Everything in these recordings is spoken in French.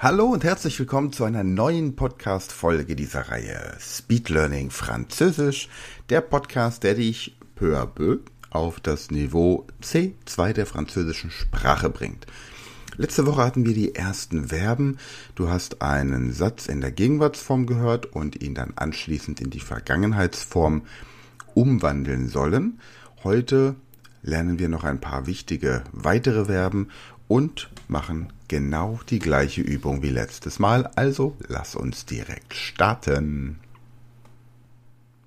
Hallo und herzlich willkommen zu einer neuen Podcast-Folge dieser Reihe Speed Learning Französisch. Der Podcast, der dich peu à peu auf das Niveau C2 der französischen Sprache bringt. Letzte Woche hatten wir die ersten Verben. Du hast einen Satz in der Gegenwartsform gehört und ihn dann anschließend in die Vergangenheitsform umwandeln sollen. Heute lernen wir noch ein paar wichtige weitere Verben und machen genau die gleiche Übung wie letztes Mal. Also lass uns direkt starten.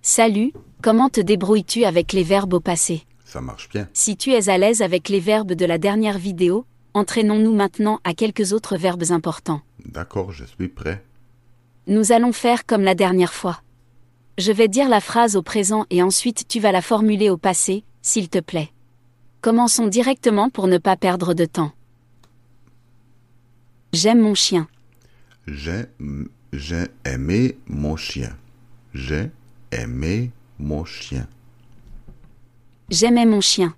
Salut, comment te débrouilles-tu avec les verbes au passé? Ça marche bien. Si tu es à l'aise avec les verbes de la dernière vidéo, entraînons-nous maintenant à quelques autres verbes importants. D'accord, je suis prêt. Nous allons faire comme la dernière fois. Je vais dire la phrase au présent et ensuite tu vas la formuler au passé, s'il te plaît. Commençons directement pour ne pas perdre de temps. J'aime mon chien. J'ai j'ai aimé mon chien. J'ai aimé mon chien. J'aimais mon chien.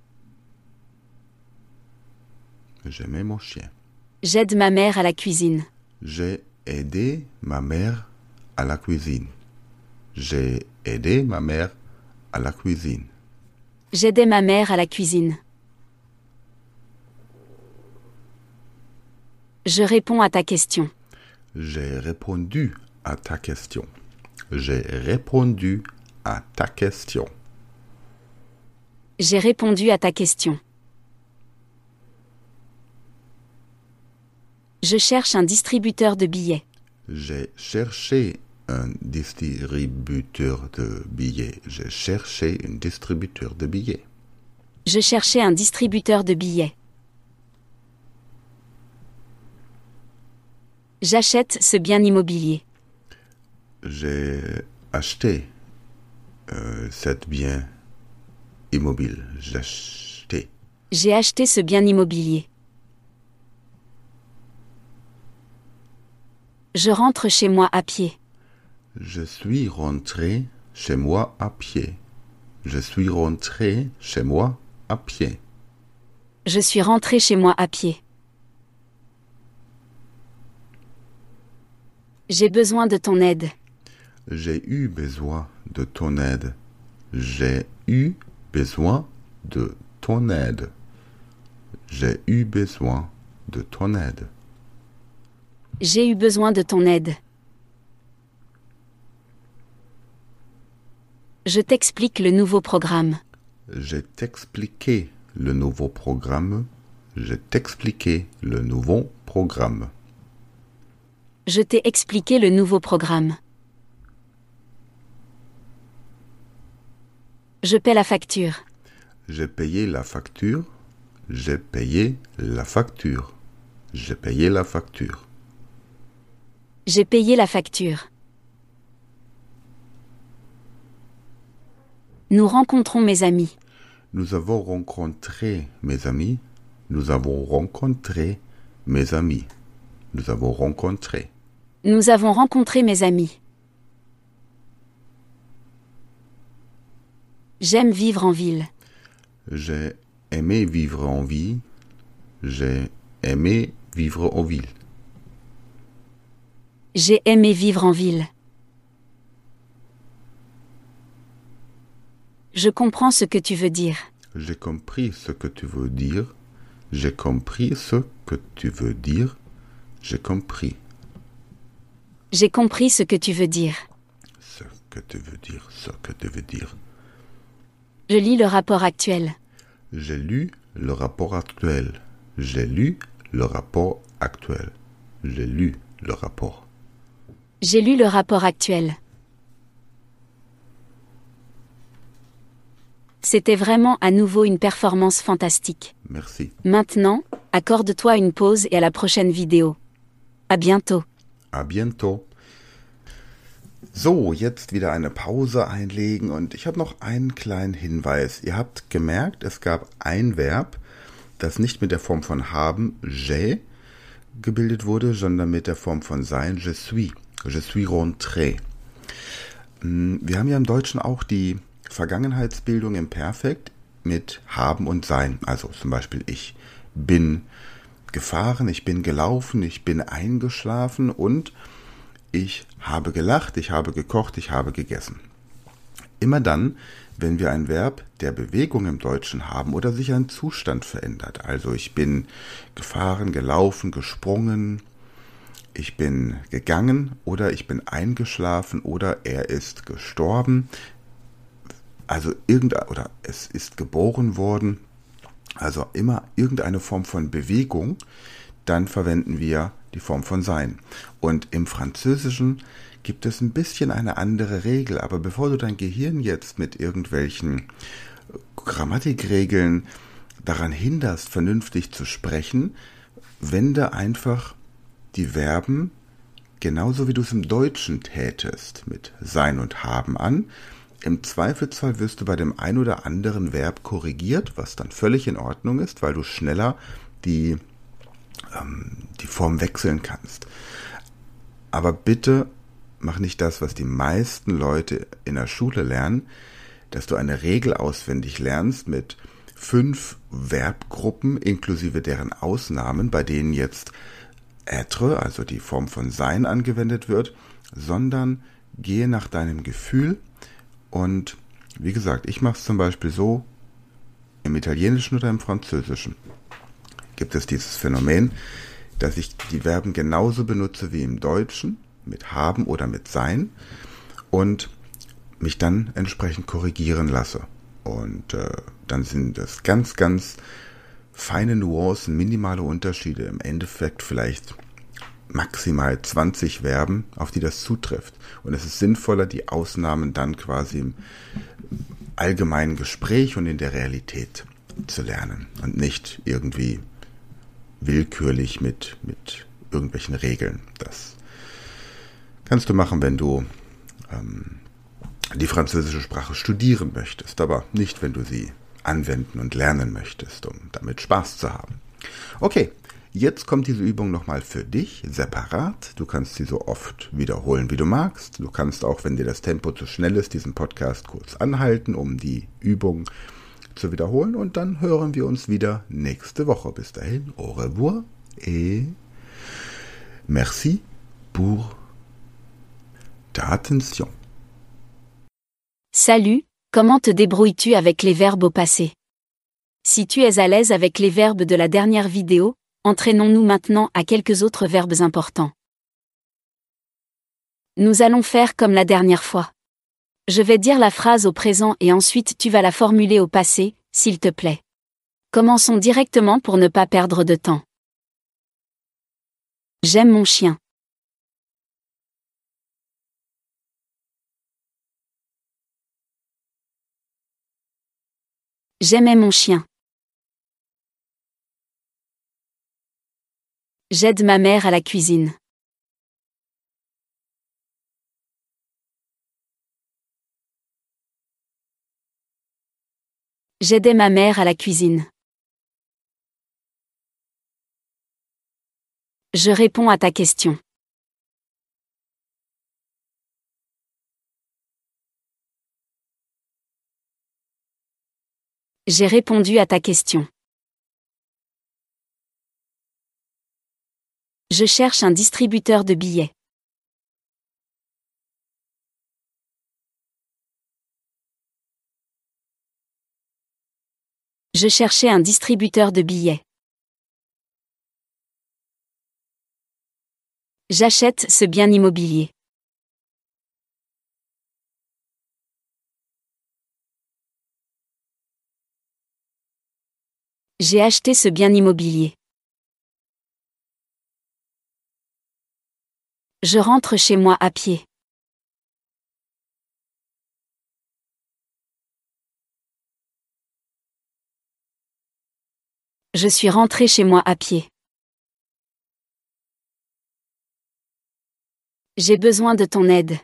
J'aimais mon chien. J'aide ma mère à la cuisine. J'ai aidé ma mère à la cuisine. J'ai aidé ma mère à la cuisine. J'aidais ma mère à la cuisine. Je réponds à ta question. J'ai répondu à ta question. J'ai répondu à ta question. J'ai répondu à ta question. Je cherche un distributeur de billets. J'ai cherché un distributeur de billets. J'ai cherché un distributeur de billets. Je cherchais un distributeur de billets. J'achète ce bien immobilier. J'ai acheté euh, cet bien immobile. J'ai acheté. J'ai acheté ce bien immobilier. Je rentre chez moi à pied. Je suis rentré chez moi à pied. Je suis rentré chez moi à pied. Je suis rentré chez moi à pied. J'ai besoin de ton aide. J'ai eu besoin de ton aide. J'ai eu besoin de ton aide. J'ai eu besoin de ton aide. J'ai eu besoin de ton aide. Je t'explique le nouveau programme. J'ai t'expliqué le nouveau programme. J'ai t'expliqué le nouveau programme. Je t'ai expliqué le nouveau programme. Je paie la facture. J'ai payé la facture. J'ai payé la facture. J'ai payé la facture. J'ai payé la facture. Nous rencontrons mes amis. Nous avons rencontré mes amis. Nous avons rencontré mes amis. Nous avons rencontré. Nous avons rencontré mes amis. J'aime vivre en ville. J'ai aimé vivre en ville. J'ai aimé vivre en ville. J'ai aimé vivre en ville. Je comprends ce que tu veux dire. J'ai compris ce que tu veux dire. J'ai compris ce que tu veux dire. J'ai compris J'ai compris ce que tu veux dire. ce que tu veux dire. Ce que tu veux dire. Je lis le rapport actuel. J'ai lu le rapport actuel. J'ai lu le rapport actuel. J'ai lu le rapport. J'ai lu le rapport actuel. C'était vraiment à nouveau une performance fantastique. Merci. Maintenant, accorde-toi une pause et à la prochaine vidéo. À bientôt. À bientôt. So, jetzt wieder eine Pause einlegen und ich habe noch einen kleinen Hinweis. Ihr habt gemerkt, es gab ein Verb, das nicht mit der Form von haben, j'ai, gebildet wurde, sondern mit der Form von sein, je suis. Je suis rentré. Hm, wir haben ja im Deutschen auch die Vergangenheitsbildung im Perfekt mit haben und sein. Also zum Beispiel ich bin gefahren, ich bin gelaufen, ich bin eingeschlafen und ich habe gelacht, ich habe gekocht, ich habe gegessen. Immer dann, wenn wir ein Verb der Bewegung im Deutschen haben oder sich ein Zustand verändert. Also ich bin gefahren, gelaufen, gesprungen, ich bin gegangen oder ich bin eingeschlafen oder er ist gestorben. Also irgendein oder es ist geboren worden. Also immer irgendeine Form von Bewegung, dann verwenden wir die Form von sein. Und im Französischen gibt es ein bisschen eine andere Regel, aber bevor du dein Gehirn jetzt mit irgendwelchen Grammatikregeln daran hinderst, vernünftig zu sprechen, wende einfach die Verben genauso wie du es im Deutschen tätest, mit sein und haben an. Im Zweifelsfall wirst du bei dem ein oder anderen Verb korrigiert, was dann völlig in Ordnung ist, weil du schneller die ähm, die Form wechseln kannst. Aber bitte mach nicht das, was die meisten Leute in der Schule lernen, dass du eine Regel auswendig lernst mit fünf Verbgruppen inklusive deren Ausnahmen, bei denen jetzt être, also die Form von sein angewendet wird, sondern gehe nach deinem Gefühl und wie gesagt, ich mache es zum Beispiel so im Italienischen oder im Französischen gibt es dieses Phänomen, dass ich die Verben genauso benutze wie im Deutschen, mit haben oder mit sein und mich dann entsprechend korrigieren lasse. Und äh, dann sind das ganz, ganz feine Nuancen, minimale Unterschiede. Im Endeffekt vielleicht maximal 20 Verben, auf die das zutrifft. Und es ist sinnvoller, die Ausnahmen dann quasi im allgemeinen Gespräch und in der Realität zu lernen und nicht irgendwie willkürlich mit, mit irgendwelchen Regeln. Das kannst du machen, wenn du ähm, die französische Sprache studieren möchtest, aber nicht, wenn du sie anwenden und lernen möchtest, um damit Spaß zu haben. Okay, jetzt kommt diese Übung nochmal für dich separat. Du kannst sie so oft wiederholen, wie du magst. Du kannst auch, wenn dir das Tempo zu schnell ist, diesen Podcast kurz anhalten, um die Übung zu wiederholen und dann hören wir uns wieder nächste Woche. Bis dahin, au revoir et merci pour ta attention. Salut, comment te débrouilles-tu avec les verbes au passé Si tu es à l'aise avec les verbes de la dernière vidéo, entraînons-nous maintenant à quelques autres verbes importants. Nous allons faire comme la dernière fois. Je vais dire la phrase au présent et ensuite tu vas la formuler au passé, s'il te plaît. Commençons directement pour ne pas perdre de temps. J'aime mon chien. J'aimais mon chien. J'aide ma mère à la cuisine. J'aidais ma mère à la cuisine. Je réponds à ta question. J'ai répondu à ta question. Je cherche un distributeur de billets. Je cherchais un distributeur de billets. J'achète ce bien immobilier. J'ai acheté ce bien immobilier. Je rentre chez moi à pied. Je suis rentré chez moi à pied. J'ai besoin de ton aide.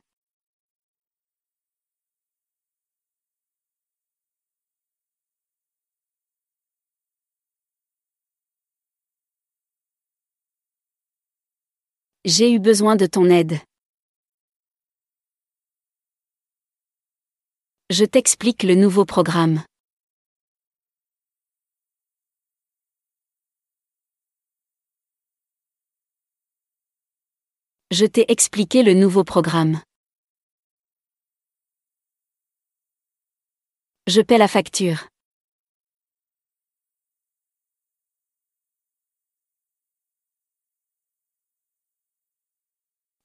J'ai eu besoin de ton aide. Je t'explique le nouveau programme. Je t'ai expliqué le nouveau programme. Je paie la facture.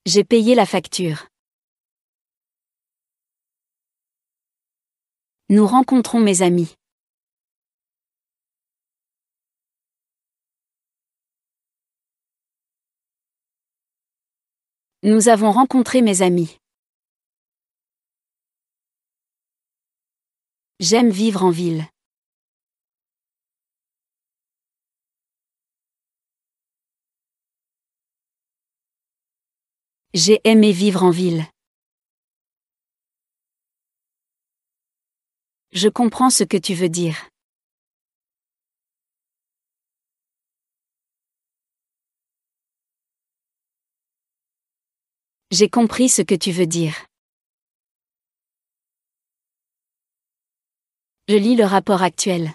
J'ai payé la facture. Nous rencontrons mes amis. Nous avons rencontré mes amis. J'aime vivre en ville. J'ai aimé vivre en ville. Je comprends ce que tu veux dire. J'ai compris ce que tu veux dire. Je lis le rapport actuel.